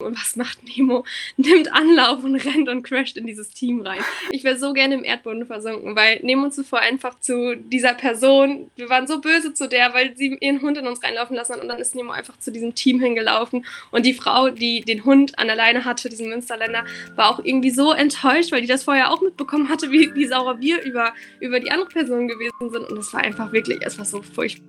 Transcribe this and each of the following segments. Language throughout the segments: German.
Und was macht Nemo? Nimmt Anlauf und rennt und crasht in dieses Team rein. Ich wäre so gerne im Erdboden versunken, weil Nemo zuvor einfach zu dieser Person, wir waren so böse zu der, weil sie ihren Hund in uns reinlaufen lassen hat und dann ist Nemo einfach zu diesem Team hingelaufen und die Frau, die den Hund an der Leine hatte, diesen Münsterländer, war auch irgendwie so enttäuscht, weil die das vorher auch mitbekommen hatte, wie, wie sauer wir über, über die andere Person gewesen sind und es war einfach wirklich, es war so furchtbar.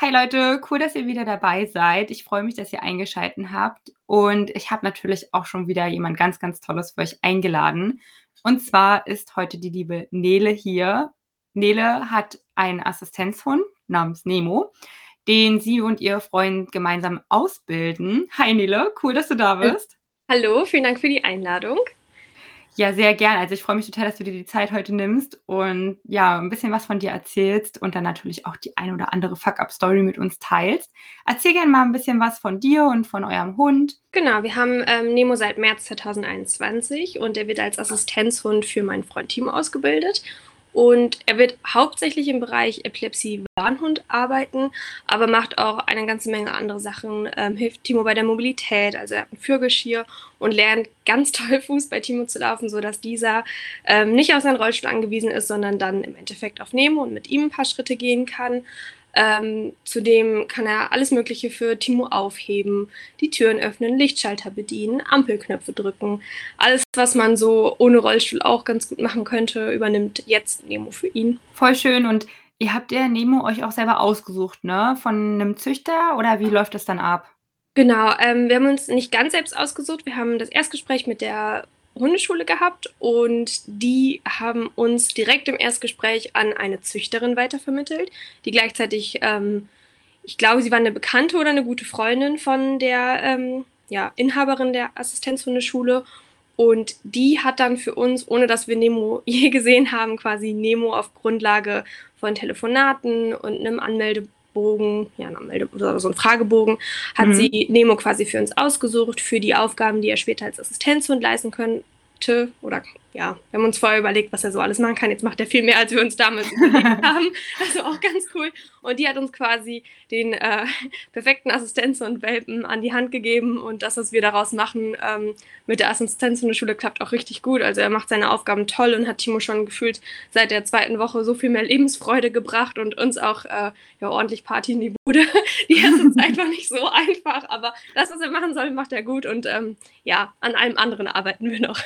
Hi Leute, cool, dass ihr wieder dabei seid. Ich freue mich, dass ihr eingeschaltet habt. Und ich habe natürlich auch schon wieder jemand ganz, ganz Tolles für euch eingeladen. Und zwar ist heute die liebe Nele hier. Nele hat einen Assistenzhund namens Nemo, den sie und ihr Freund gemeinsam ausbilden. Hi Nele, cool, dass du da bist. Hallo, vielen Dank für die Einladung. Ja, sehr gern. Also ich freue mich total, dass du dir die Zeit heute nimmst und ja, ein bisschen was von dir erzählst und dann natürlich auch die eine oder andere Fuck-Up-Story mit uns teilst. Erzähl gerne mal ein bisschen was von dir und von eurem Hund. Genau, wir haben ähm, Nemo seit März 2021 und er wird als Assistenzhund für meinen Freund Timo ausgebildet. Und er wird hauptsächlich im Bereich Epilepsie-Warnhund arbeiten, aber macht auch eine ganze Menge andere Sachen. Ähm, hilft Timo bei der Mobilität, also er hat ein Führgeschirr und lernt ganz toll Fuß bei Timo zu laufen, sodass dieser ähm, nicht auf seinen Rollstuhl angewiesen ist, sondern dann im Endeffekt auf Nemo und mit ihm ein paar Schritte gehen kann. Ähm, zudem kann er alles Mögliche für Timo aufheben, die Türen öffnen, Lichtschalter bedienen, Ampelknöpfe drücken. Alles, was man so ohne Rollstuhl auch ganz gut machen könnte, übernimmt jetzt Nemo für ihn. Voll schön. Und ihr habt ja Nemo euch auch selber ausgesucht, ne? Von einem Züchter oder wie läuft das dann ab? Genau, ähm, wir haben uns nicht ganz selbst ausgesucht. Wir haben das Erstgespräch mit der Hundeschule gehabt und die haben uns direkt im Erstgespräch an eine Züchterin weitervermittelt, die gleichzeitig, ähm, ich glaube, sie war eine Bekannte oder eine gute Freundin von der ähm, ja, Inhaberin der Assistenzhundeschule. Und die hat dann für uns, ohne dass wir Nemo je gesehen haben, quasi Nemo auf Grundlage von Telefonaten und einem Anmeldebogen, ja, so ein Fragebogen, hat mhm. sie Nemo quasi für uns ausgesucht, für die Aufgaben, die er später als Assistenzhund leisten können, oder ja, wir haben uns vorher überlegt, was er so alles machen kann. Jetzt macht er viel mehr, als wir uns damals überlegt haben. Also auch ganz cool. Und die hat uns quasi den äh, perfekten Assistenz und Welpen an die Hand gegeben. Und das, was wir daraus machen ähm, mit der Assistenz in der Schule, klappt auch richtig gut. Also er macht seine Aufgaben toll und hat Timo schon gefühlt seit der zweiten Woche so viel mehr Lebensfreude gebracht und uns auch äh, ja, ordentlich Party in die Bude. Die erste Zeit war nicht so einfach, aber das, was er machen soll, macht er gut. Und ähm, ja, an allem anderen arbeiten wir noch.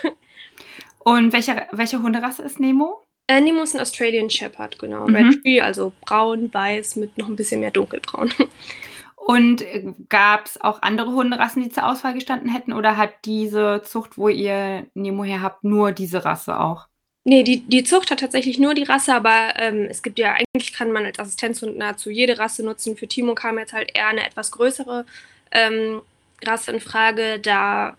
Und welche, welche Hunderasse ist Nemo? Äh, Nemo ist ein Australian Shepherd, genau. Mhm. Red Tree, also braun, weiß mit noch ein bisschen mehr dunkelbraun. Und äh, gab es auch andere Hunderassen, die zur Auswahl gestanden hätten? Oder hat diese Zucht, wo ihr Nemo her habt, nur diese Rasse auch? Nee, die, die Zucht hat tatsächlich nur die Rasse, aber ähm, es gibt ja, eigentlich kann man als Assistenzhund nahezu jede Rasse nutzen. Für Timo kam jetzt halt eher eine etwas größere ähm, Rasse in Frage, da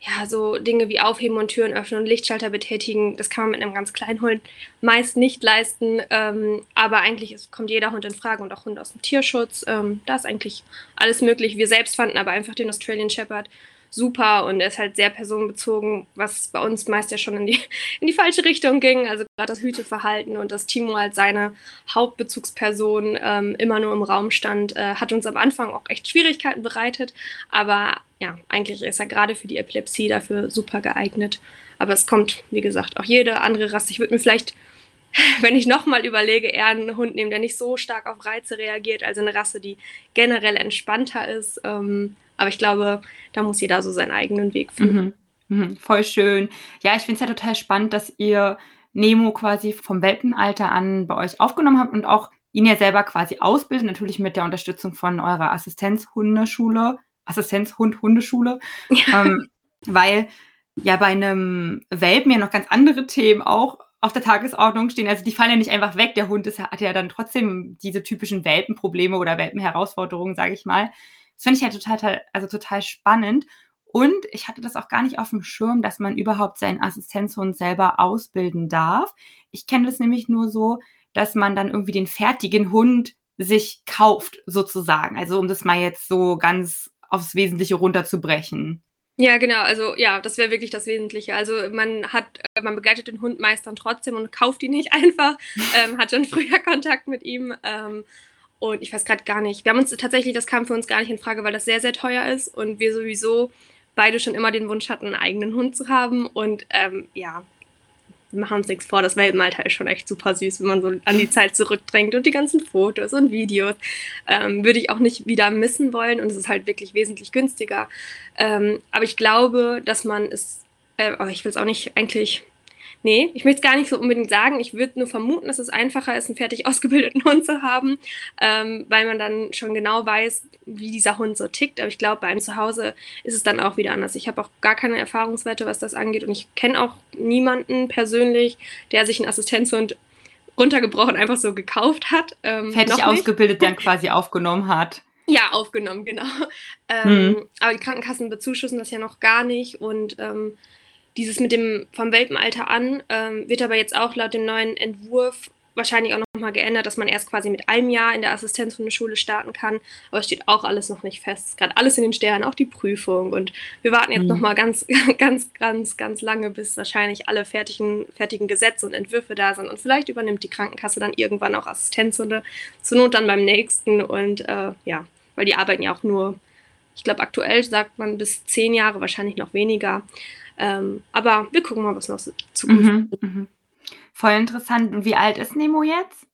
ja, so Dinge wie Aufheben und Türen öffnen und Lichtschalter betätigen, das kann man mit einem ganz kleinen Hund meist nicht leisten. Ähm, aber eigentlich ist, kommt jeder Hund in Frage und auch Hunde aus dem Tierschutz. Ähm, da ist eigentlich alles möglich. Wir selbst fanden aber einfach den Australian Shepherd super und er ist halt sehr personenbezogen, was bei uns meist ja schon in die, in die falsche Richtung ging. Also gerade das Hüteverhalten und dass Timo als seine Hauptbezugsperson ähm, immer nur im Raum stand, äh, hat uns am Anfang auch echt Schwierigkeiten bereitet. Aber ja, eigentlich ist er gerade für die Epilepsie dafür super geeignet. Aber es kommt, wie gesagt, auch jede andere Rasse. Ich würde mir vielleicht wenn ich nochmal überlege, eher einen Hund nehmen, der nicht so stark auf Reize reagiert, also eine Rasse, die generell entspannter ist. Ähm, aber ich glaube, da muss jeder so seinen eigenen Weg finden. Mhm. Mhm. Voll schön. Ja, ich finde es ja total spannend, dass ihr Nemo quasi vom Welpenalter an bei euch aufgenommen habt und auch ihn ja selber quasi ausbildet, natürlich mit der Unterstützung von eurer Assistenzhundeschule, Assistenzhund-Hundeschule, ja. ähm, weil ja bei einem Welpen ja noch ganz andere Themen auch auf der Tagesordnung stehen. Also die fallen ja nicht einfach weg. Der Hund ist, hat ja dann trotzdem diese typischen Welpenprobleme oder Welpenherausforderungen, sage ich mal. Das finde ich ja total, also total spannend. Und ich hatte das auch gar nicht auf dem Schirm, dass man überhaupt seinen Assistenzhund selber ausbilden darf. Ich kenne das nämlich nur so, dass man dann irgendwie den fertigen Hund sich kauft, sozusagen. Also um das mal jetzt so ganz aufs Wesentliche runterzubrechen. Ja, genau. Also ja, das wäre wirklich das Wesentliche. Also man hat, äh, man begleitet den Hund meist dann trotzdem und kauft ihn nicht einfach. ähm, hat schon früher Kontakt mit ihm. Ähm, und ich weiß gerade gar nicht. Wir haben uns tatsächlich, das kam für uns gar nicht in Frage, weil das sehr, sehr teuer ist und wir sowieso beide schon immer den Wunsch hatten, einen eigenen Hund zu haben. Und ähm, ja, machen uns nichts vor, das Welpenalter ist schon echt super süß, wenn man so an die Zeit zurückdrängt und die ganzen Fotos und Videos. Ähm, würde ich auch nicht wieder missen wollen und es ist halt wirklich wesentlich günstiger. Ähm, aber ich glaube, dass man es, äh, ich will es auch nicht eigentlich Nee, ich möchte es gar nicht so unbedingt sagen. Ich würde nur vermuten, dass es einfacher ist, einen fertig ausgebildeten Hund zu haben, ähm, weil man dann schon genau weiß, wie dieser Hund so tickt. Aber ich glaube, bei einem Zuhause ist es dann auch wieder anders. Ich habe auch gar keine Erfahrungswerte, was das angeht. Und ich kenne auch niemanden persönlich, der sich einen Assistenzhund runtergebrochen einfach so gekauft hat. Ähm, fertig ausgebildet, dann quasi aufgenommen hat. Ja, aufgenommen, genau. Ähm, hm. Aber die Krankenkassen bezuschussen das ja noch gar nicht. Und ähm, dieses mit dem vom Welpenalter an ähm, wird aber jetzt auch laut dem neuen Entwurf wahrscheinlich auch nochmal geändert, dass man erst quasi mit einem Jahr in der Assistenz von der Schule starten kann. Aber es steht auch alles noch nicht fest. Es ist gerade alles in den Sternen, auch die Prüfung. Und wir warten jetzt mhm. nochmal ganz, ganz, ganz, ganz lange, bis wahrscheinlich alle fertigen, fertigen Gesetze und Entwürfe da sind. Und vielleicht übernimmt die Krankenkasse dann irgendwann auch Assistenzhunde. Zur Not dann beim nächsten. Und äh, ja, weil die arbeiten ja auch nur, ich glaube, aktuell sagt man bis zehn Jahre, wahrscheinlich noch weniger. Ähm, aber wir gucken mal, was noch Zukunft mhm, mhm. Voll interessant. Und wie alt ist Nemo jetzt?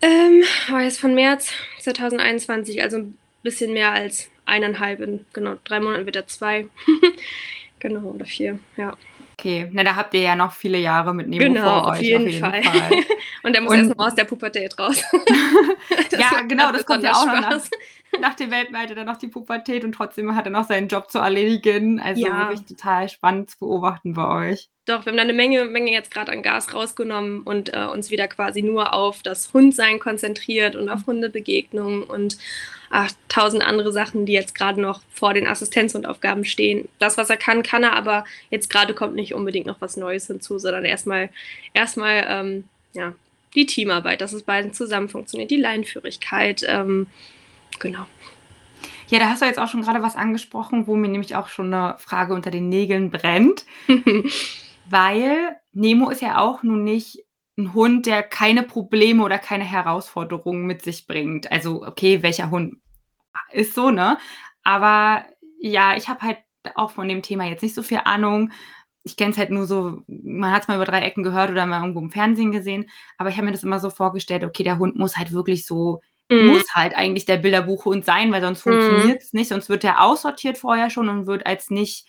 Ähm, war jetzt von März 2021, also ein bisschen mehr als eineinhalb. In, genau, drei Monaten wird er zwei. genau, oder vier, ja. Okay, na da habt ihr ja noch viele Jahre mit Nemo genau, vor auf euch. Jeden auf jeden Fall. Fall. Und der muss erst mal aus der Pubertät raus. ja, genau, das kommt ja auch noch nach, nach dem Weltmeiter dann noch die Pubertät und trotzdem hat er noch seinen Job zu erledigen. Also ja. wirklich total spannend zu beobachten bei euch. Doch, wir haben da eine Menge, Menge jetzt gerade an Gas rausgenommen und äh, uns wieder quasi nur auf das Hundsein konzentriert und auf Hundebegegnungen und ach, tausend andere Sachen, die jetzt gerade noch vor den Assistenzhundaufgaben stehen. Das, was er kann, kann er, aber jetzt gerade kommt nicht unbedingt noch was Neues hinzu, sondern erstmal erstmal ähm, ja, die Teamarbeit, dass es beiden zusammen funktioniert, die Leinführigkeit, ähm, genau. Ja, da hast du jetzt auch schon gerade was angesprochen, wo mir nämlich auch schon eine Frage unter den Nägeln brennt. Weil Nemo ist ja auch nun nicht ein Hund, der keine Probleme oder keine Herausforderungen mit sich bringt. Also, okay, welcher Hund ist so, ne? Aber ja, ich habe halt auch von dem Thema jetzt nicht so viel Ahnung. Ich kenne es halt nur so, man hat es mal über drei Ecken gehört oder mal irgendwo im Fernsehen gesehen, aber ich habe mir das immer so vorgestellt, okay, der Hund muss halt wirklich so Mhm. Muss halt eigentlich der Bilderbuchhund sein, weil sonst mhm. funktioniert es nicht. Sonst wird er aussortiert vorher schon und wird als nicht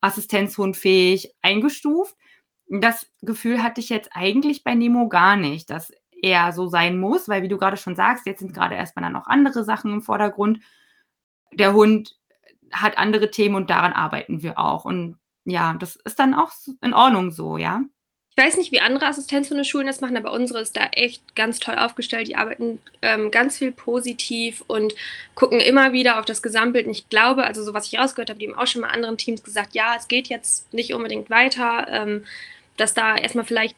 assistenzhundfähig eingestuft. Das Gefühl hatte ich jetzt eigentlich bei Nemo gar nicht, dass er so sein muss, weil wie du gerade schon sagst, jetzt sind gerade erstmal dann noch andere Sachen im Vordergrund. Der Hund hat andere Themen und daran arbeiten wir auch. Und ja, das ist dann auch in Ordnung so, ja. Ich weiß nicht, wie andere Assistenzhundeschulen das machen, aber unsere ist da echt ganz toll aufgestellt. Die arbeiten ähm, ganz viel positiv und gucken immer wieder auf das Gesamtbild. Und ich glaube, also so was ich rausgehört habe, die haben auch schon mal anderen Teams gesagt, ja, es geht jetzt nicht unbedingt weiter, ähm, dass da erstmal vielleicht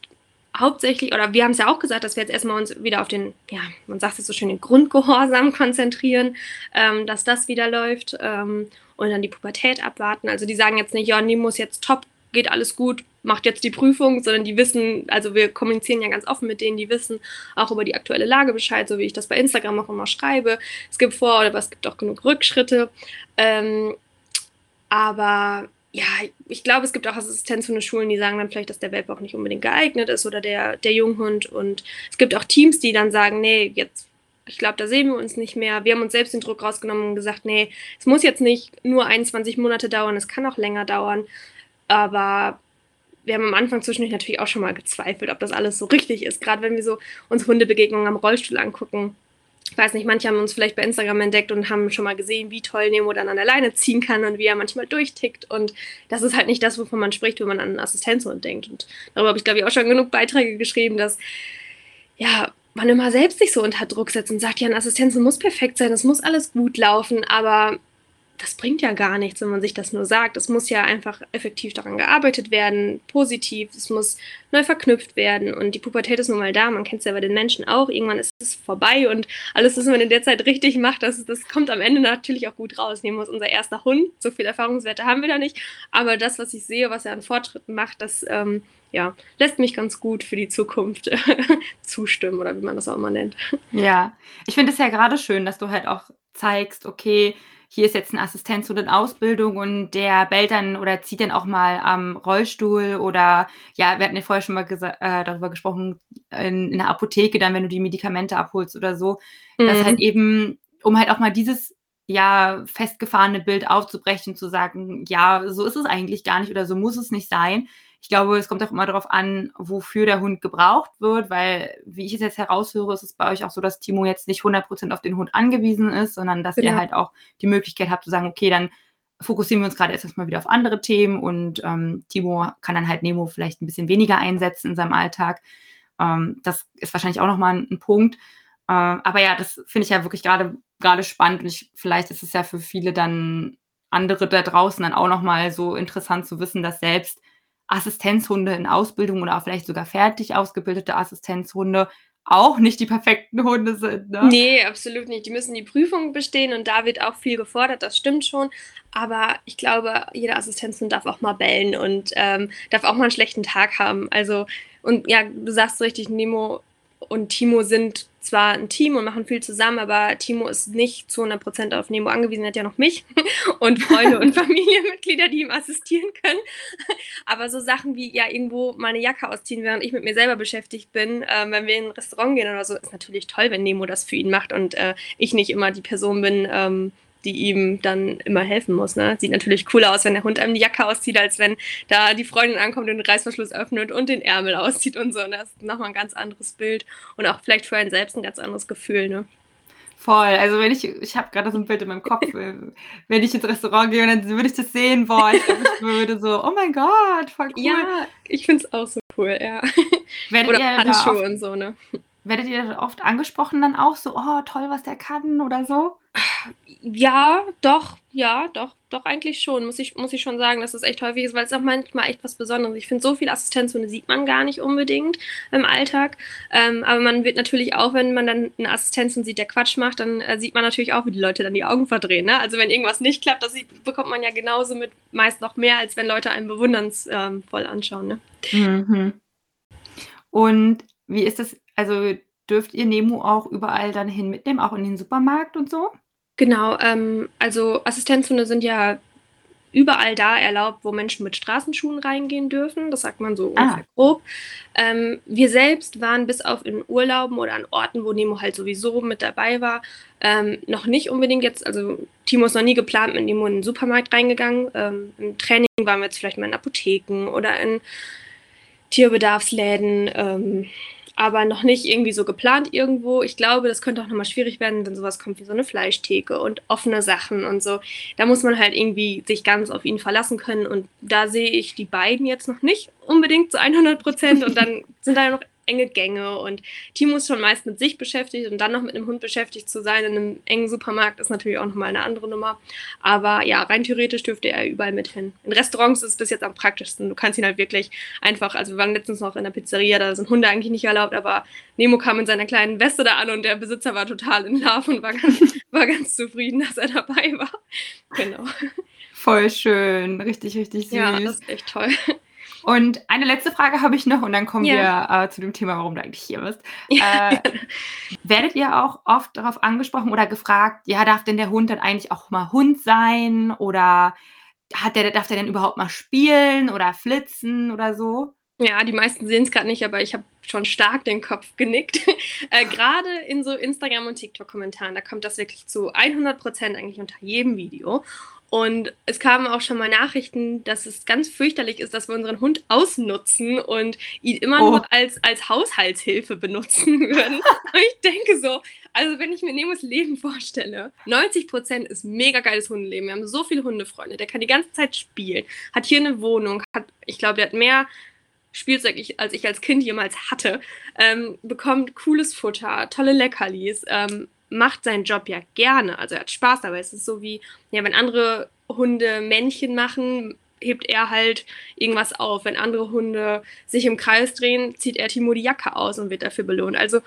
hauptsächlich, oder wir haben es ja auch gesagt, dass wir jetzt erstmal uns wieder auf den, ja, man sagt es so schön, den Grundgehorsam konzentrieren, ähm, dass das wieder läuft ähm, und dann die Pubertät abwarten. Also die sagen jetzt nicht, ja, Nemo muss jetzt top geht alles gut, macht jetzt die Prüfung, sondern die wissen, also wir kommunizieren ja ganz offen mit denen, die wissen auch über die aktuelle Lage Bescheid, so wie ich das bei Instagram auch immer schreibe. Es gibt Vor- aber es gibt auch genug Rückschritte. Ähm, aber ja, ich glaube, es gibt auch Assistenzhunde-Schulen, die sagen dann vielleicht, dass der Welpe auch nicht unbedingt geeignet ist oder der, der Junghund. Und es gibt auch Teams, die dann sagen, nee, jetzt ich glaube, da sehen wir uns nicht mehr. Wir haben uns selbst den Druck rausgenommen und gesagt, nee, es muss jetzt nicht nur 21 Monate dauern, es kann auch länger dauern. Aber wir haben am Anfang zwischendurch natürlich auch schon mal gezweifelt, ob das alles so richtig ist. Gerade wenn wir so uns Hundebegegnungen am Rollstuhl angucken. ich weiß nicht, manche haben uns vielleicht bei Instagram entdeckt und haben schon mal gesehen, wie toll Nemo dann an der Leine ziehen kann und wie er manchmal durchtickt. Und das ist halt nicht das, wovon man spricht, wenn man an einen Assistenzhund denkt. Und darüber habe ich, glaube ich, auch schon genug Beiträge geschrieben, dass ja, man immer selbst sich so unter Druck setzt und sagt, ja, ein Assistenzhund muss perfekt sein, es muss alles gut laufen, aber das bringt ja gar nichts, wenn man sich das nur sagt. Es muss ja einfach effektiv daran gearbeitet werden, positiv, es muss neu verknüpft werden und die Pubertät ist nun mal da, man kennt es ja bei den Menschen auch, irgendwann ist es vorbei und alles, was man in der Zeit richtig macht, das, das kommt am Ende natürlich auch gut raus. Nehmen wir uns unser erster Hund, so viel Erfahrungswerte haben wir da nicht, aber das, was ich sehe, was er an Fortschritten macht, das ähm, ja, lässt mich ganz gut für die Zukunft zustimmen oder wie man das auch immer nennt. Ja, ich finde es ja gerade schön, dass du halt auch zeigst, okay, hier ist jetzt ein Assistenzhund in Ausbildung und der bellt dann oder zieht dann auch mal am Rollstuhl oder ja, wir hatten ja vorher schon mal äh, darüber gesprochen, in, in, der Apotheke dann, wenn du die Medikamente abholst oder so, mhm. dass halt eben, um halt auch mal dieses ja festgefahrene Bild aufzubrechen, zu sagen, ja, so ist es eigentlich gar nicht oder so muss es nicht sein, ich glaube, es kommt auch immer darauf an, wofür der Hund gebraucht wird, weil, wie ich es jetzt heraushöre, ist es bei euch auch so, dass Timo jetzt nicht 100% auf den Hund angewiesen ist, sondern dass genau. ihr halt auch die Möglichkeit habt zu sagen, okay, dann fokussieren wir uns gerade erstmal wieder auf andere Themen und ähm, Timo kann dann halt Nemo vielleicht ein bisschen weniger einsetzen in seinem Alltag. Ähm, das ist wahrscheinlich auch nochmal ein, ein Punkt. Äh, aber ja, das finde ich ja wirklich gerade gerade spannend und ich, vielleicht ist es ja für viele dann andere da draußen dann auch nochmal so interessant zu wissen, dass selbst Assistenzhunde in Ausbildung oder vielleicht sogar fertig ausgebildete Assistenzhunde auch nicht die perfekten Hunde sind. Ne? Nee, absolut nicht. Die müssen die Prüfung bestehen und da wird auch viel gefordert, das stimmt schon. Aber ich glaube, jeder Assistenzhund darf auch mal bellen und ähm, darf auch mal einen schlechten Tag haben. Also, und ja, du sagst richtig, Nemo und Timo sind zwar ein Team und machen viel zusammen, aber Timo ist nicht zu 100% auf Nemo angewiesen, er hat ja noch mich und Freunde und Familienmitglieder, die ihm assistieren können. Aber so Sachen wie ja irgendwo meine Jacke ausziehen, während ich mit mir selber beschäftigt bin, äh, wenn wir in ein Restaurant gehen oder so, ist natürlich toll, wenn Nemo das für ihn macht und äh, ich nicht immer die Person bin, ähm, die ihm dann immer helfen muss. Ne? Sieht natürlich cooler aus, wenn der Hund einem die Jacke auszieht, als wenn da die Freundin ankommt und den Reißverschluss öffnet und den Ärmel auszieht und so. Und das ist nochmal ein ganz anderes Bild und auch vielleicht für einen selbst ein ganz anderes Gefühl. Ne? Voll. Also wenn ich, ich habe gerade so ein Bild in meinem Kopf, wenn ich ins Restaurant gehe und dann würde ich das sehen, boah, ich, ich würde so, oh mein Gott, voll cool. Ja, ich finde es auch so cool, ja. Werdet Oder Handschuhe und so, ne? Werdet ihr oft angesprochen dann auch so, oh toll, was der kann oder so? Ja, doch, ja, doch, doch eigentlich schon, muss ich, muss ich schon sagen, dass es echt häufig ist, weil es auch manchmal echt was Besonderes ist. Ich finde, so viel Assistenzhunde sieht man gar nicht unbedingt im Alltag. Ähm, aber man wird natürlich auch, wenn man dann einen Assistenzhund sieht, der Quatsch macht, dann äh, sieht man natürlich auch, wie die Leute dann die Augen verdrehen. Ne? Also wenn irgendwas nicht klappt, das sieht, bekommt man ja genauso mit, meist noch mehr, als wenn Leute einen bewundernsvoll ähm, anschauen. Ne? Mhm. Und wie ist das, also dürft ihr Nemo auch überall dann hin mitnehmen, auch in den Supermarkt und so? Genau, ähm, also Assistenzhunde sind ja überall da erlaubt, wo Menschen mit Straßenschuhen reingehen dürfen. Das sagt man so ah. ungefähr grob. Ähm, wir selbst waren bis auf in Urlauben oder an Orten, wo Nemo halt sowieso mit dabei war, ähm, noch nicht unbedingt jetzt, also Timo ist noch nie geplant mit Nemo in den Supermarkt reingegangen. Ähm, Im Training waren wir jetzt vielleicht mal in Apotheken oder in Tierbedarfsläden. Aber noch nicht irgendwie so geplant irgendwo. Ich glaube, das könnte auch nochmal schwierig werden, wenn sowas kommt wie so eine Fleischtheke und offene Sachen und so. Da muss man halt irgendwie sich ganz auf ihn verlassen können und da sehe ich die beiden jetzt noch nicht unbedingt zu 100 Prozent und dann sind da noch enge Gänge und Timo ist schon meist mit sich beschäftigt und dann noch mit einem Hund beschäftigt zu sein in einem engen Supermarkt ist natürlich auch nochmal eine andere Nummer. Aber ja, rein theoretisch dürfte er überall mit hin. In Restaurants ist es bis jetzt am praktischsten. Du kannst ihn halt wirklich einfach, also wir waren letztens noch in der Pizzeria, da sind Hunde eigentlich nicht erlaubt, aber Nemo kam in seiner kleinen Weste da an und der Besitzer war total in Love und war ganz, war ganz zufrieden, dass er dabei war. Genau. Voll schön, richtig, richtig süß. Ja, das ist echt toll. Und eine letzte Frage habe ich noch und dann kommen ja. wir äh, zu dem Thema, warum du eigentlich hier bist. Ja. Äh, werdet ihr auch oft darauf angesprochen oder gefragt, ja, darf denn der Hund dann eigentlich auch mal Hund sein oder hat der, darf der denn überhaupt mal spielen oder flitzen oder so? Ja, die meisten sehen es gerade nicht, aber ich habe schon stark den Kopf genickt. äh, gerade in so Instagram- und TikTok-Kommentaren, da kommt das wirklich zu 100% eigentlich unter jedem Video. Und es kamen auch schon mal Nachrichten, dass es ganz fürchterlich ist, dass wir unseren Hund ausnutzen und ihn immer oh. nur als, als Haushaltshilfe benutzen würden. und ich denke so, also wenn ich mir Nemos Leben vorstelle, 90 Prozent ist mega geiles Hundeleben. Wir haben so viele Hundefreunde. Der kann die ganze Zeit spielen, hat hier eine Wohnung, hat, ich glaube, der hat mehr Spielzeug, als ich als Kind jemals hatte, ähm, bekommt cooles Futter, tolle Leckerlis, ähm, macht seinen Job ja gerne. Also er hat Spaß dabei. Es ist so wie, ja, wenn andere Hunde Männchen machen, hebt er halt irgendwas auf. Wenn andere Hunde sich im Kreis drehen, zieht er Timo die Jacke aus und wird dafür belohnt. Also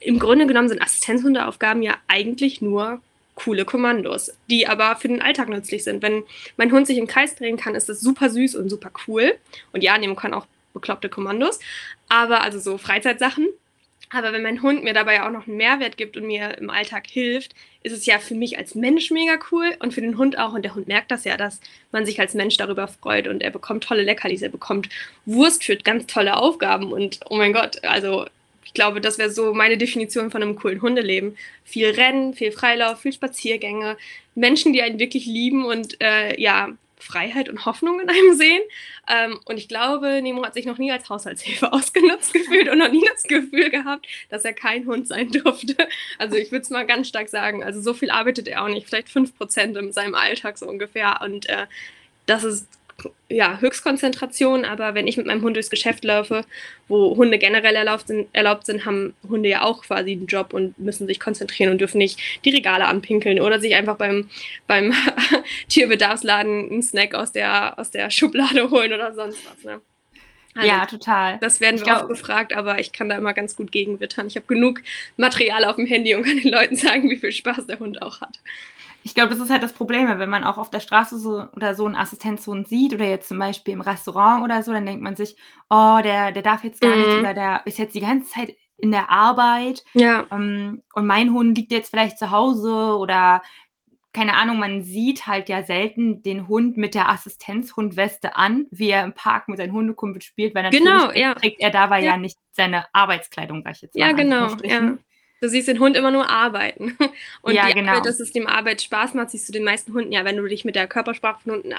im Grunde genommen sind Assistenzhundeaufgaben ja eigentlich nur coole Kommandos, die aber für den Alltag nützlich sind. Wenn mein Hund sich im Kreis drehen kann, ist das super süß und super cool. Und ja, nehmen kann auch bekloppte Kommandos, aber also so Freizeitsachen. Aber wenn mein Hund mir dabei auch noch einen Mehrwert gibt und mir im Alltag hilft, ist es ja für mich als Mensch mega cool und für den Hund auch. Und der Hund merkt das ja, dass man sich als Mensch darüber freut und er bekommt tolle Leckerlis, er bekommt Wurst für ganz tolle Aufgaben. Und oh mein Gott, also ich glaube, das wäre so meine Definition von einem coolen Hundeleben. Viel Rennen, viel Freilauf, viel Spaziergänge, Menschen, die einen wirklich lieben und äh, ja, Freiheit und Hoffnung in einem sehen. Ähm, und ich glaube, Nemo hat sich noch nie als Haushaltshilfe ausgenutzt gefühlt und noch nie das Gefühl gehabt, dass er kein Hund sein durfte. Also ich würde es mal ganz stark sagen. Also so viel arbeitet er auch nicht, vielleicht 5% in seinem Alltag so ungefähr. Und äh, das ist ja, Höchstkonzentration, aber wenn ich mit meinem Hund durchs Geschäft laufe, wo Hunde generell erlaubt sind, erlaubt sind, haben Hunde ja auch quasi einen Job und müssen sich konzentrieren und dürfen nicht die Regale anpinkeln oder sich einfach beim, beim Tierbedarfsladen einen Snack aus der, aus der Schublade holen oder sonst was. Ne? Also, ja, total. Das werden wir glaub, auch gefragt, aber ich kann da immer ganz gut gegenwittern. Ich habe genug Material auf dem Handy und kann den Leuten sagen, wie viel Spaß der Hund auch hat. Ich glaube, das ist halt das Problem, wenn man auch auf der Straße so oder so einen Assistenzhund sieht oder jetzt zum Beispiel im Restaurant oder so, dann denkt man sich, oh, der, der darf jetzt gar mhm. nicht oder der ist jetzt die ganze Zeit in der Arbeit. Ja. Ähm, und mein Hund liegt jetzt vielleicht zu Hause oder keine Ahnung, man sieht halt ja selten den Hund mit der Assistenzhundweste an, wie er im Park mit seinem Hundekumpel spielt, weil natürlich genau, ja. trägt er dabei ja. ja nicht seine Arbeitskleidung, sag ich jetzt. Ja, genau. Ja. Du siehst den Hund immer nur arbeiten. Und ja, die genau. Arbeit, dass es dem Arbeit Spaß macht, siehst du den meisten Hunden ja, wenn du dich mit der Körpersprache von Hunden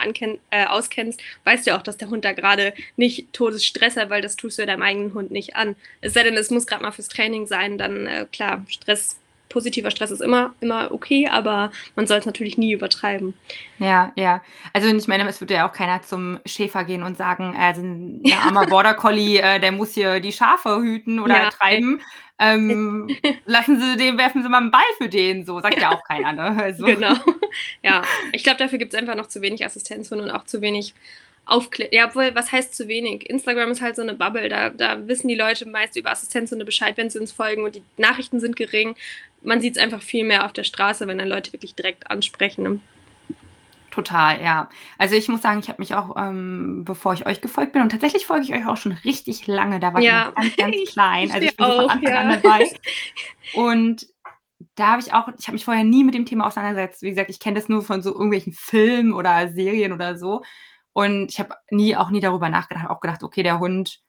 äh, auskennst, weißt du auch, dass der Hund da gerade nicht Todesstress hat, weil das tust du deinem eigenen Hund nicht an. Es sei denn, es muss gerade mal fürs Training sein, dann äh, klar, Stress positiver Stress ist immer, immer okay, aber man soll es natürlich nie übertreiben. Ja, ja. Also ich meine, es würde ja auch keiner zum Schäfer gehen und sagen, also ein armer Border Collie, äh, der muss hier die Schafe hüten oder ja. treiben. Ähm, lassen Sie den, werfen Sie mal einen Ball für den, so sagt ja, ja auch keiner. Ne? Also. Genau. Ja, ich glaube, dafür gibt es einfach noch zu wenig Assistenzhunde und auch zu wenig aufklären. Ja, obwohl, was heißt zu wenig? Instagram ist halt so eine Bubble, da, da wissen die Leute meist über Assistenzhunde Bescheid, wenn sie uns folgen und die Nachrichten sind gering. Man sieht es einfach viel mehr auf der Straße, wenn dann Leute wirklich direkt ansprechen. Ne? Total, ja. Also ich muss sagen, ich habe mich auch, ähm, bevor ich euch gefolgt bin, und tatsächlich folge ich euch auch schon richtig lange, da war ja. ich ganz, ganz klein. Also ich bin auch, von Anfang ja. an dabei. Und da habe ich auch, ich habe mich vorher nie mit dem Thema auseinandergesetzt. Wie gesagt, ich kenne das nur von so irgendwelchen Filmen oder Serien oder so. Und ich habe nie auch nie darüber nachgedacht, auch gedacht, okay, der Hund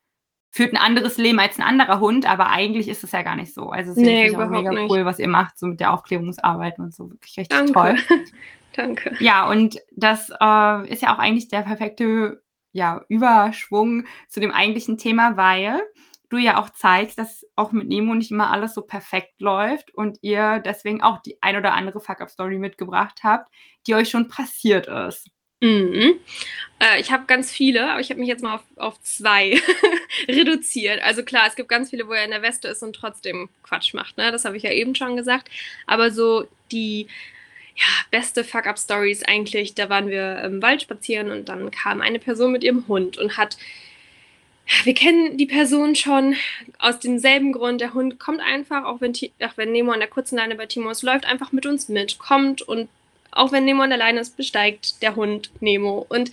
führt ein anderes Leben als ein anderer Hund, aber eigentlich ist es ja gar nicht so. Also es ist nee, auch mega nicht. cool, was ihr macht, so mit der Aufklärungsarbeit und so. Wirklich richtig Danke. toll. Danke. Ja, und das äh, ist ja auch eigentlich der perfekte ja, Überschwung zu dem eigentlichen Thema, weil du ja auch zeigst, dass auch mit Nemo nicht immer alles so perfekt läuft und ihr deswegen auch die ein oder andere Fuck-Up-Story mitgebracht habt, die euch schon passiert ist. Mhm. Äh, ich habe ganz viele, aber ich habe mich jetzt mal auf, auf zwei reduziert. Also klar, es gibt ganz viele, wo er in der Weste ist und trotzdem Quatsch macht. Ne? Das habe ich ja eben schon gesagt. Aber so die ja, beste Fuck-Up-Stories eigentlich, da waren wir im Wald spazieren und dann kam eine Person mit ihrem Hund und hat wir kennen die Person schon aus demselben Grund. Der Hund kommt einfach, auch wenn, auch wenn Nemo an der kurzen Leine bei Timo ist, läuft einfach mit uns mit, kommt und auch wenn Nemo an der Leine ist, besteigt der Hund Nemo. Und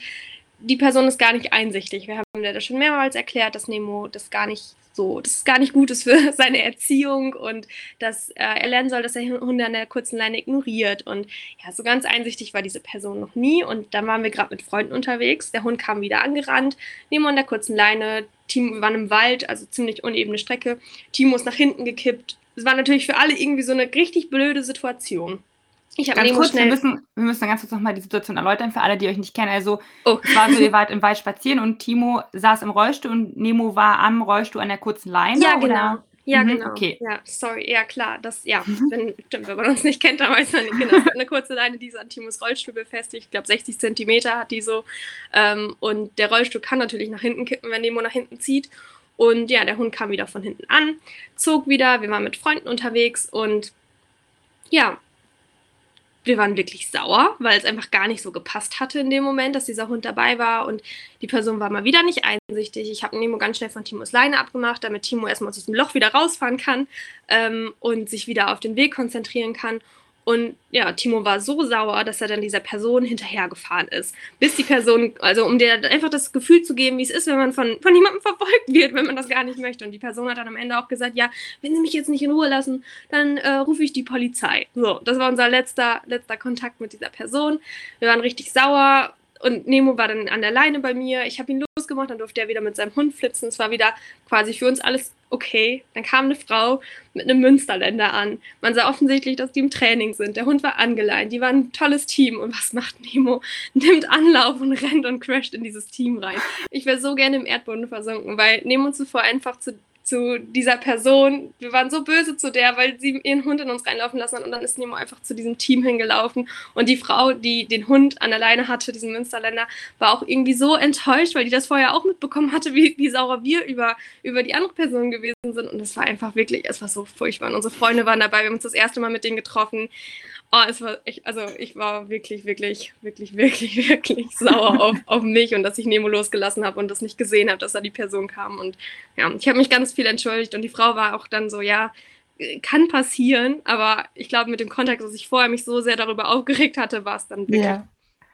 die Person ist gar nicht einsichtig. Wir haben ja das schon mehrmals erklärt, dass Nemo das gar nicht so, dass es gar nicht gut ist für seine Erziehung und dass äh, er lernen soll, dass er Hunde an der kurzen Leine ignoriert. Und ja, so ganz einsichtig war diese Person noch nie. Und dann waren wir gerade mit Freunden unterwegs. Der Hund kam wieder angerannt, Nemo an der kurzen Leine, Timo war im Wald, also ziemlich unebene Strecke. Timo ist nach hinten gekippt. Es war natürlich für alle irgendwie so eine richtig blöde Situation. Ich habe kurz, wir schnell. müssen, wir müssen ganz kurz nochmal die Situation erläutern für alle, die euch nicht kennen. Also, Oh. es war so, ihr wart im Wald spazieren und Timo saß im Rollstuhl und Nemo war am Rollstuhl an der kurzen Leine. Ja, genau. Oder? Ja, Mhm, genau. okay. Ja, sorry. Ja, klar. Das, ja, Mhm. wenn, stimmt, wenn man uns nicht kennt, dann weiß man nicht genau. Eine kurze Leine, die ist an Timos Rollstuhl befestigt. Ich glaube, 60 Zentimeter hat die so. Ähm, und der Rollstuhl kann natürlich nach hinten kippen, wenn Nemo nach hinten zieht. Und ja, der Hund kam wieder von hinten an, zog wieder. Wir waren mit Freunden unterwegs und ja, wir waren wirklich sauer, weil es einfach gar nicht so gepasst hatte in dem Moment, dass dieser Hund dabei war und die Person war mal wieder nicht einsichtig. Ich habe Nemo ganz schnell von Timos Leine abgemacht, damit Timo erstmal aus diesem Loch wieder rausfahren kann ähm, und sich wieder auf den Weg konzentrieren kann. Und ja, Timo war so sauer, dass er dann dieser Person hinterhergefahren ist. Bis die Person, also um dir einfach das Gefühl zu geben, wie es ist, wenn man von, von jemandem verfolgt wird, wenn man das gar nicht möchte. Und die Person hat dann am Ende auch gesagt, ja, wenn sie mich jetzt nicht in Ruhe lassen, dann äh, rufe ich die Polizei. So, das war unser letzter, letzter Kontakt mit dieser Person. Wir waren richtig sauer und Nemo war dann an der Leine bei mir. Ich habe ihn losgemacht, dann durfte er wieder mit seinem Hund flitzen. Es war wieder quasi für uns alles okay. Dann kam eine Frau mit einem Münsterländer an. Man sah offensichtlich, dass die im Training sind. Der Hund war angeleint. Die waren ein tolles Team. Und was macht Nemo? Nimmt Anlauf und rennt und crasht in dieses Team rein. Ich wäre so gerne im Erdboden versunken, weil Nemo zuvor einfach zu zu dieser Person. Wir waren so böse zu der, weil sie ihren Hund in uns reinlaufen lassen hat. Und dann ist Nemo einfach zu diesem Team hingelaufen. Und die Frau, die den Hund an der Leine hatte, diesen Münsterländer, war auch irgendwie so enttäuscht, weil die das vorher auch mitbekommen hatte, wie, wie sauer wir über, über die andere Person gewesen sind. Und es war einfach wirklich, es war so furchtbar. Und unsere Freunde waren dabei, wir haben uns das erste Mal mit denen getroffen. Oh, es war echt, also ich war wirklich, wirklich, wirklich, wirklich, wirklich sauer auf, auf mich und dass ich Nemo losgelassen habe und das nicht gesehen habe, dass da die Person kam. Und ja, ich habe mich ganz viel entschuldigt und die Frau war auch dann so, ja, kann passieren, aber ich glaube, mit dem Kontext, dass ich vorher mich so sehr darüber aufgeregt hatte, war es dann wirklich, Ja.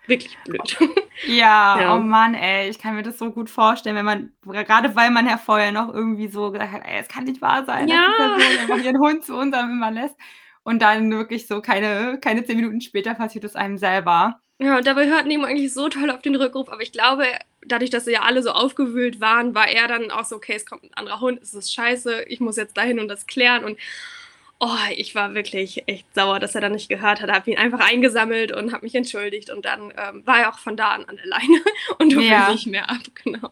wirklich blöd. Ja, Ja. oh Mann, ey, ich kann mir das so gut vorstellen, wenn man, gerade weil man ja vorher noch irgendwie so gesagt hat, ey, es kann nicht wahr sein, Ja. dass die Person einfach ihren Hund zu unserem immer lässt. Und dann wirklich so keine, keine zehn Minuten später passiert es einem selber. Ja, und dabei hört Nemo eigentlich so toll auf den Rückruf, aber ich glaube, dadurch, dass sie ja alle so aufgewühlt waren, war er dann auch so, okay, es kommt ein anderer Hund, es ist scheiße, ich muss jetzt dahin und das klären und oh, ich war wirklich echt sauer, dass er dann nicht gehört hat, habe ihn einfach eingesammelt und habe mich entschuldigt und dann ähm, war er auch von da an an der Leine und durfte Ja. nicht mehr ab, genau.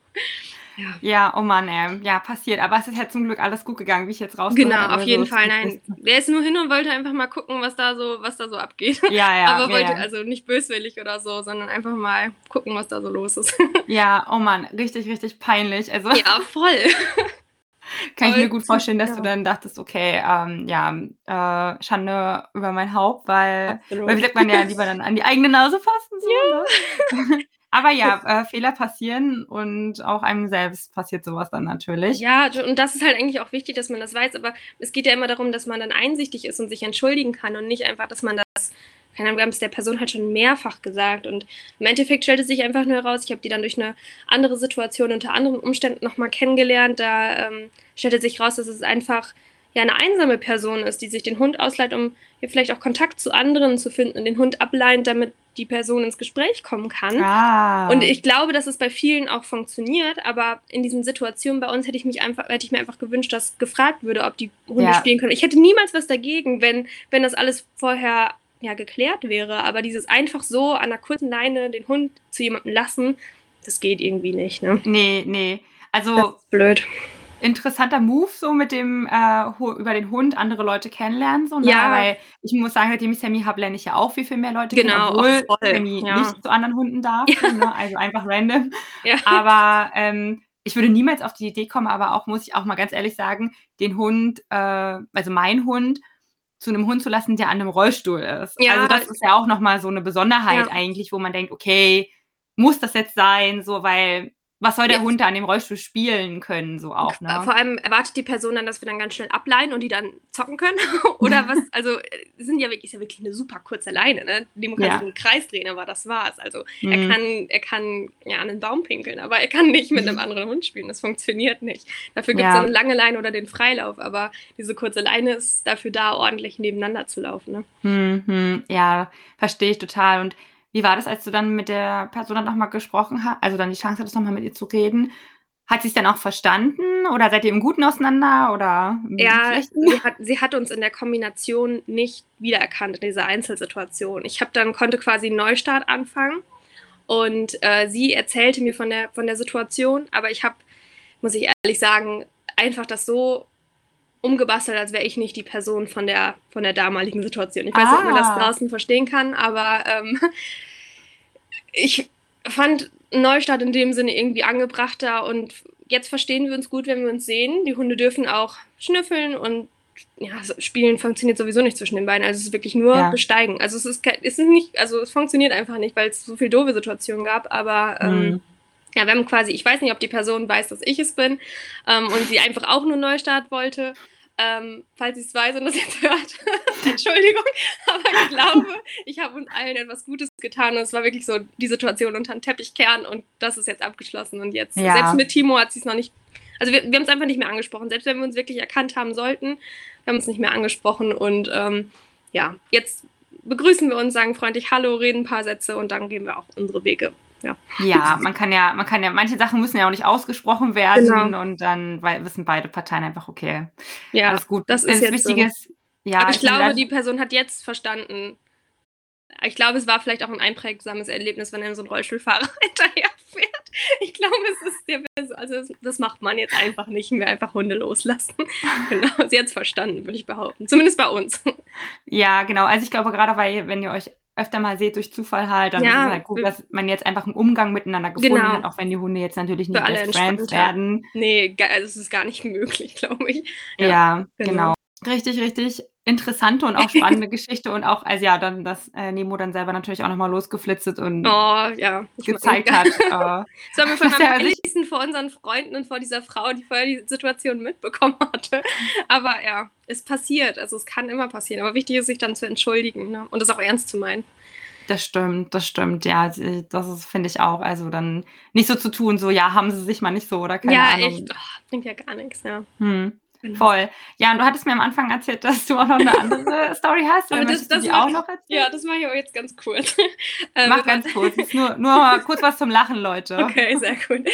Ja. Ja, oh Mann, ey, ja, passiert. Aber es ist halt zum Glück alles gut gegangen, wie ich jetzt rausgehört Genau, auf Also, jeden Fall. Nein, der ist nur hin und wollte einfach mal gucken, was da so, was da so abgeht. Ja, ja, Aber ja, wollte ja. also nicht böswillig oder so, sondern einfach mal gucken, was da so los ist. ja, oh Mann, richtig, richtig peinlich. Also ja, voll. kann ich voll mir gut vorstellen, dass ja. du dann dachtest, okay, ähm, ja, äh, Schande über mein Haupt, weil Absolut. Weil wie sagt man ja lieber dann an die eigene Nase fassen. So, ne? Aber ja, äh, Fehler passieren und auch einem selbst passiert sowas dann natürlich. Ja, und das ist halt eigentlich auch wichtig, dass man das weiß, aber es geht ja immer darum, dass man dann einsichtig ist und sich entschuldigen kann und nicht einfach, dass man das, keine Ahnung, wir haben es der Person halt schon mehrfach gesagt und im Endeffekt stellte sich einfach nur heraus, ich habe die dann durch eine andere Situation unter anderen Umständen nochmal kennengelernt, da ähm, stellte sich raus, dass es einfach ja eine einsame Person ist, die sich den Hund ausleiht, um hier vielleicht auch Kontakt zu anderen zu finden und den Hund ableint, damit die Person ins Gespräch kommen kann. Ah. Und ich glaube, dass es bei vielen auch funktioniert, aber in diesen Situationen bei uns hätte ich mich einfach, hätte ich mir einfach gewünscht, dass gefragt würde, ob die Hunde Ja. spielen können. Ich hätte niemals was dagegen, wenn, wenn das alles vorher ja geklärt wäre. Aber dieses einfach so an einer kurzen Leine den Hund zu jemandem lassen, das geht irgendwie nicht, ne? Nee, nee. Das Also ist blöd. Interessanter Move, so mit dem äh, über den Hund andere Leute kennenlernen. So, ne? Ja. Weil ich muss sagen, seitdem ich Sammy habe, lerne ich ja auch viel, viel mehr Leute Genau, kennen, obwohl Sammy ja. nicht zu anderen Hunden darf. Ja. Ne? Also einfach random. Ja. Aber ähm, ich würde niemals auf die Idee kommen, aber auch, muss ich auch mal ganz ehrlich sagen, den Hund, äh, also mein Hund, zu einem Hund zu lassen, der an einem Rollstuhl ist. Ja. Also das ist ja auch nochmal so eine Besonderheit eigentlich, wo man denkt, okay, muss das jetzt sein, so, weil was soll der Ja. Hund da an dem Rollstuhl spielen können, so auch, ne? Vor allem erwartet die Person dann, dass wir dann ganz schnell ableihen und die dann zocken können. Oder was, also sind ja wirklich, ist ja wirklich eine super kurze Leine, ne? Nemo kann Ja. einen Kreis drehen, aber das war's. Also Mhm. er kann, er kann ja an einen Baum pinkeln, aber er kann nicht mit einem Mhm. anderen Hund spielen. Das funktioniert nicht. Dafür gibt es Ja. eine lange Leine oder den Freilauf, aber diese kurze Leine ist dafür da, ordentlich nebeneinander zu laufen. Ne? Hm, hm, ja, verstehe ich total. Und wie war das, als du dann mit der Person dann nochmal gesprochen hast, also dann die Chance hattest, nochmal mit ihr zu reden? Hat sie es dann auch verstanden oder seid ihr im Guten auseinander oder Ja, sie hat, sie hat uns in der Kombination nicht wiedererkannt in dieser Einzelsituation. Ich habe dann konnte quasi einen Neustart anfangen und äh, sie erzählte mir von der von der Situation, aber ich habe, muss ich ehrlich sagen, einfach das so umgebastelt, als wäre ich nicht die Person von der von der damaligen Situation. Ich weiß nicht, ob man das Ah. draußen verstehen kann, aber ähm, ich fand Neustart in dem Sinne irgendwie angebrachter und jetzt verstehen wir uns gut, wenn wir uns sehen. Die Hunde dürfen auch schnüffeln und ja, Spielen funktioniert sowieso nicht zwischen den beiden. Also es ist wirklich nur Ja. besteigen. Also es ist, es ist nicht, also es funktioniert einfach nicht, weil es so viel doofe Situationen gab. Aber ähm, Mhm. ja, wir haben quasi, ich weiß nicht, ob die Person weiß, dass ich es bin ähm, und sie einfach auch nur Neustart wollte. Ähm, falls sie es weiß und das jetzt hört, Entschuldigung, aber ich glaube, ich habe uns allen etwas Gutes getan und es war wirklich so die Situation unter den Teppich kehren und das ist jetzt abgeschlossen und jetzt, Ja. selbst mit Timo hat sie es noch nicht, also wir, wir haben es einfach nicht mehr angesprochen, selbst wenn wir uns wirklich erkannt haben sollten, wir haben uns nicht mehr angesprochen und ähm, ja, jetzt begrüßen wir uns, sagen freundlich Hallo, reden ein paar Sätze und dann gehen wir auch unsere Wege. Ja. Ja, man kann ja, man kann ja, manche Sachen müssen ja auch nicht ausgesprochen werden Genau. und dann wissen beide Parteien einfach, okay, Ja, alles gut. das ist jetzt so. wichtig ist, ja, Aber ich glaube, die Person hat jetzt verstanden. Ich glaube, es war vielleicht auch ein einprägsames Erlebnis, wenn einem so ein Rollstuhlfahrer hinterherfährt. Ich glaube, es ist der Person, also das, das macht man jetzt einfach nicht mehr, einfach Hunde loslassen. Genau, sie hat es verstanden, würde ich behaupten. Zumindest bei uns. Ja, genau. Also ich glaube gerade, weil wenn ihr euch öfter mal seht durch Zufall halt, dann Ja, ist es halt gut, dass man jetzt einfach einen Umgang miteinander gefunden Genau. hat, auch wenn die Hunde jetzt natürlich nicht Best Friends werden. Nee, also es ist gar nicht möglich, glaube ich. Ja, Ja, genau. genau. Richtig, richtig interessante und auch spannende Geschichte und auch, also ja, dann, dass äh, Nemo dann selber natürlich auch nochmal losgeflitzt und Oh, ja. Gezeigt hat. Äh, Das war mir von meinem ja Ältesten vor unseren Freunden und vor dieser Frau, die vorher die Situation mitbekommen hatte. Aber ja, es passiert. Also es kann immer passieren. Aber wichtig ist, sich dann zu entschuldigen ne? und das auch ernst zu meinen. das stimmt, das stimmt, ja, das ist, finde ich auch. Also dann nicht so zu tun, so, ja, haben sie sich mal nicht so oder keine ja, Ahnung. echt. Oh, bringt ja gar nichts, ja. Hm. Genau. Voll. Ja, und du hattest mir am Anfang erzählt, dass du auch noch eine andere Story hast. Aber das- das mach- auch noch erzählen? Ja, das mache ich aber jetzt ganz kurz. Äh, Mach ganz kurz. Nur, nur kurz was zum Lachen, Leute. Okay, sehr gut.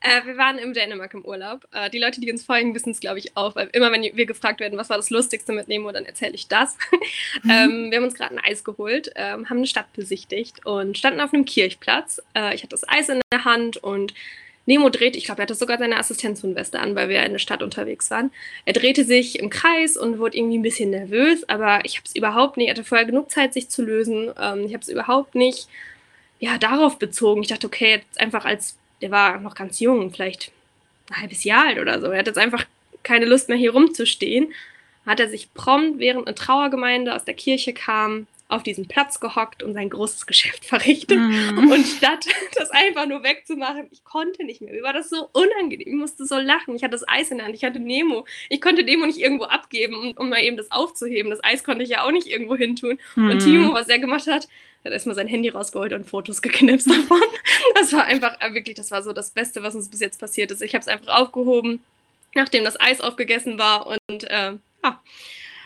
Äh, wir waren im Dänemark im Urlaub. Äh, die Leute, die uns folgen, wissen es, glaube ich, auch. Weil immer, wenn wir gefragt werden, was war das Lustigste mit Nemo, dann erzähle ich das. Mhm. ähm, wir haben uns gerade ein Eis geholt, ähm, haben eine Stadt besichtigt und standen auf einem Kirchplatz. Äh, ich hatte das Eis in der Hand und Nemo dreht, ich glaube, er hatte sogar seine Assistenzhundweste an, weil wir in der Stadt unterwegs waren. Er drehte sich im Kreis und wurde irgendwie ein bisschen nervös, aber ich habe es überhaupt nicht, er hatte vorher genug Zeit, sich zu lösen. Ähm, ich habe es überhaupt nicht ja, darauf bezogen. Ich dachte, okay, jetzt einfach als, der war noch ganz jung, vielleicht ein halbes Jahr alt oder so. Er hat jetzt einfach keine Lust mehr hier rumzustehen. Hat er sich prompt, während eine Trauergemeinde aus der Kirche kam, auf diesen Platz gehockt und sein großes Geschäft verrichtet. Mhm. Und statt das einfach nur wegzumachen, ich konnte nicht mehr. Mir war das so unangenehm. Ich musste so lachen. Ich hatte das Eis in der Hand. Ich hatte Nemo. Ich konnte Nemo nicht irgendwo abgeben, um, um mal eben das aufzuheben. Das Eis konnte ich ja auch nicht irgendwo hin tun. Und Mhm. Timo, was er gemacht hat, hat erstmal sein Handy rausgeholt und Fotos geknipst davon. Das war einfach, äh, wirklich, das war so das Beste, was uns bis jetzt passiert ist. Ich habe es einfach aufgehoben, nachdem das Eis aufgegessen war. Und äh, ja,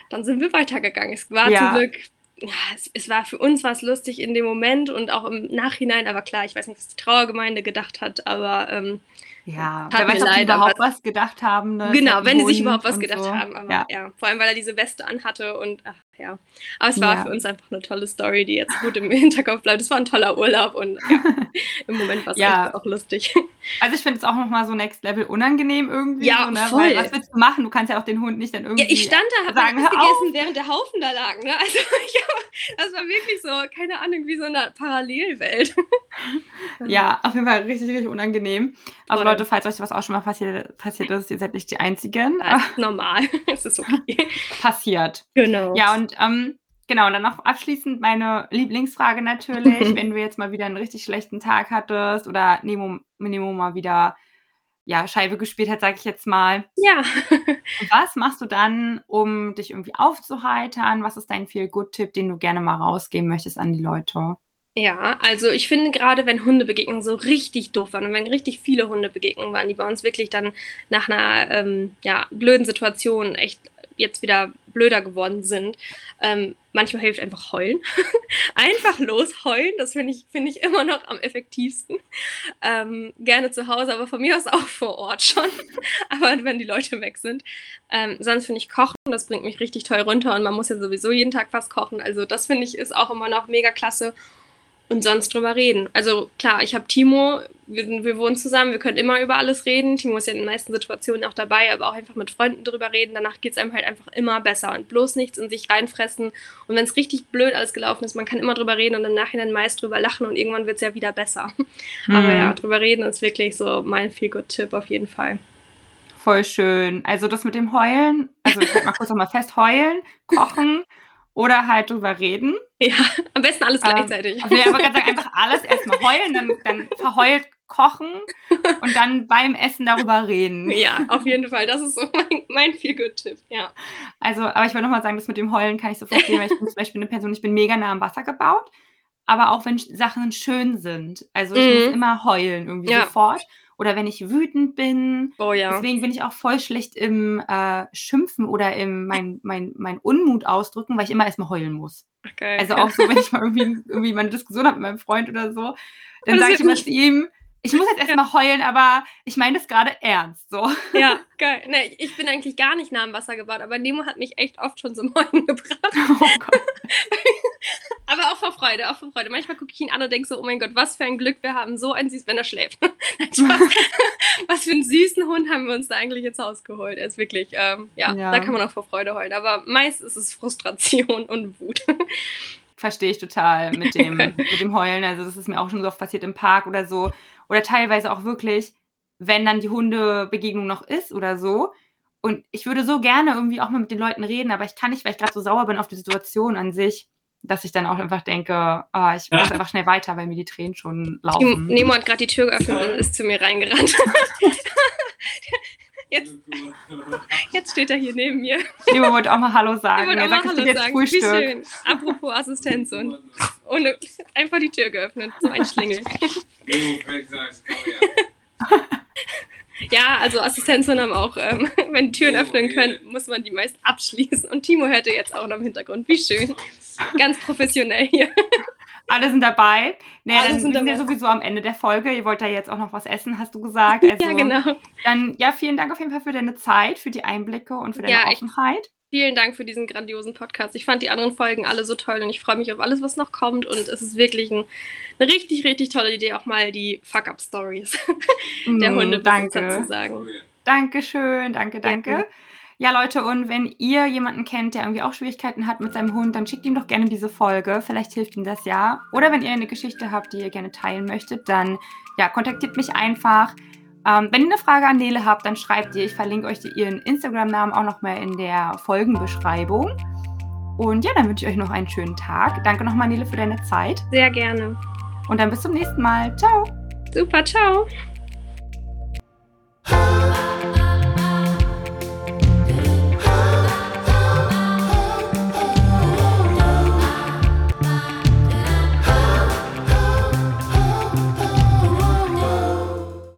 dann sind wir weitergegangen. Es war Ja. zum Glück, ja, es, es war für uns was lustig in dem Moment und auch im Nachhinein. Aber klar, ich weiß nicht, was die Trauergemeinde gedacht hat, aber ähm, Ja, wer weiß, ob die überhaupt aber- was gedacht haben. Ne? Genau, wenn die sich überhaupt was gedacht so. haben. Aber ja. Ja. vor allem, weil er diese Weste anhatte und ach ja. Aber es war Ja. für uns einfach eine tolle Story, die jetzt gut im Hinterkopf bleibt. Es war ein toller Urlaub und ja, im Moment war es Ja. auch lustig. Also ich finde es auch nochmal so next level unangenehm irgendwie. Ja, so, ne? voll. Weil, was willst du machen? Du kannst ja auch den Hund nicht dann irgendwie. Ja, ich stand da, habe sagen, auf. gegessen, während der Haufen da lag. Ne? Also ich hab, das war wirklich so, keine Ahnung, wie so eine Parallelwelt. Ja, auf jeden Fall richtig, richtig unangenehm. Aber Voll. Leute, falls euch was auch schon mal passiert, passiert ist, ihr seid nicht die Einzigen. Normal. es ist okay. passiert. Genau. Ja, und ähm, genau, dann noch abschließend meine Lieblingsfrage natürlich, wenn du jetzt mal wieder einen richtig schlechten Tag hattest oder Nemo, Nemo mal wieder ja, Scheibe gespielt hat, sage ich jetzt mal. ja. Was machst du dann, um dich irgendwie aufzuheitern? Was ist dein Feel-Good-Tipp, den du gerne mal rausgeben möchtest an die Leute? Ja, also ich finde gerade, wenn Hundebegegnungen so richtig doof waren und wenn richtig viele Hundebegegnungen waren, die bei uns wirklich dann nach einer ähm, ja, blöden Situation echt jetzt wieder blöder geworden sind. Ähm, manchmal hilft einfach heulen. einfach los heulen, das finde ich, find ich immer noch am effektivsten. Ähm, gerne zu Hause, aber von mir aus auch vor Ort schon. aber wenn die Leute weg sind. Ähm, sonst finde ich Kochen, das bringt mich richtig toll runter und man muss ja sowieso jeden Tag was kochen. Also das finde ich ist auch immer noch mega klasse und sonst drüber reden. Also klar, ich habe Timo, wir, wir, wohnen zusammen, wir können immer über alles reden. Timo ist ja in den meisten Situationen auch dabei, aber auch einfach mit Freunden drüber reden. Danach geht es einem halt einfach immer besser und bloß nichts in sich reinfressen. Und wenn es richtig blöd alles gelaufen ist, man kann immer drüber reden und im Nachhinein meist drüber lachen und irgendwann wird es ja wieder besser. Mhm. Aber ja, drüber reden ist wirklich so mein Feel-Good-Tipp auf jeden Fall. Voll schön. Also das mit dem Heulen, also ich mal kurz nochmal fest, heulen, kochen oder halt drüber reden. Ja, am besten alles ähm, gleichzeitig. Also ja, aber ganz einfach alles erstmal heulen, dann, dann verheult kochen und dann beim Essen darüber reden. Ja, auf jeden Fall. Das ist so mein, mein Feel-Good-Tipp, ja. Also, aber ich wollte nochmal sagen, das mit dem Heulen kann ich so verstehen, weil ich bin zum Beispiel eine Person, ich bin mega nah am Wasser gebaut, aber auch wenn Sachen schön sind. Also ich mhm. muss immer heulen irgendwie ja. sofort oder wenn ich wütend bin. Oh ja. Deswegen bin ich auch voll schlecht im äh, Schimpfen oder im mein, mein, mein Unmut ausdrücken, weil ich immer erstmal heulen muss. Okay, also auch so, wenn ich mal irgendwie, irgendwie meine Diskussion habe mit meinem Freund oder so, dann sage ich immer zu ihm, ich muss jetzt erstmal ja. heulen, aber ich meine das gerade ernst. So. Ja, geil. Nee, ich bin eigentlich gar nicht nah am Wasser gebaut, aber Nemo hat mich echt oft schon zum Heulen gebracht. Oh Gott. aber auch vor Freude, auch vor Freude. Manchmal gucke ich ihn an und denke so, oh mein Gott, was für ein Glück wir haben, so ein süß, wenn er schläft. was für einen süßen Hund haben wir uns da eigentlich jetzt ausgeholt. Er ist wirklich, ähm, ja, ja, da kann man auch vor Freude heulen. Aber meist ist es Frustration und Wut. Verstehe ich total mit dem, mit dem Heulen. Also das ist mir auch schon so oft passiert im Park oder so oder teilweise auch wirklich, wenn dann die Hundebegegnung noch ist oder so. Und ich würde so gerne irgendwie auch mal mit den Leuten reden, aber ich kann nicht, weil ich gerade so sauer bin auf die Situation an sich, dass ich dann auch einfach denke, oh, ich muss einfach schnell weiter, weil mir die Tränen schon laufen. Nemo hat gerade die Tür geöffnet und ist zu mir reingerannt. Jetzt, jetzt, steht er hier neben mir. Nemo wollte auch mal Hallo sagen. Er sagt, es jetzt sagen. Frühstück. Wie schön. Apropos Assistenz und ohne, einfach die Tür geöffnet. So ein Schlingel. ja, also Assistenzen haben auch, ähm, wenn Türen öffnen können, muss man die meist abschließen. Und Timo hörte jetzt auch noch im Hintergrund. Wie schön. Ganz professionell hier. Alle sind dabei. Naja, Alle dann sind, sind wir sowieso am Ende der Folge. Ihr wollt ja jetzt auch noch was essen, hast du gesagt. Also, ja, genau. Dann, ja, vielen Dank auf jeden Fall für deine Zeit, für die Einblicke und für deine ja, Offenheit. Vielen Dank für diesen grandiosen Podcast. Ich fand die anderen Folgen alle so toll und ich freue mich auf alles, was noch kommt. Und es ist wirklich ein, eine richtig, richtig tolle Idee, auch mal die Fuck-Up-Stories der mm, Hunde zu sagen. Dankeschön, danke, danke. Ja. Ja, Leute, und wenn ihr jemanden kennt, der irgendwie auch Schwierigkeiten hat mit seinem Hund, dann schickt ihm doch gerne diese Folge. Vielleicht hilft ihm das ja. Oder wenn ihr eine Geschichte habt, die ihr gerne teilen möchtet, dann ja, kontaktiert mich einfach. Ähm, wenn ihr eine Frage an Nele habt, dann schreibt ihr. Ich verlinke euch ihren Instagram-Namen auch nochmal in der Folgenbeschreibung. Und ja, dann wünsche ich euch noch einen schönen Tag. Danke nochmal, Nele, für deine Zeit. Sehr gerne. Und dann bis zum nächsten Mal. Ciao. Super, ciao.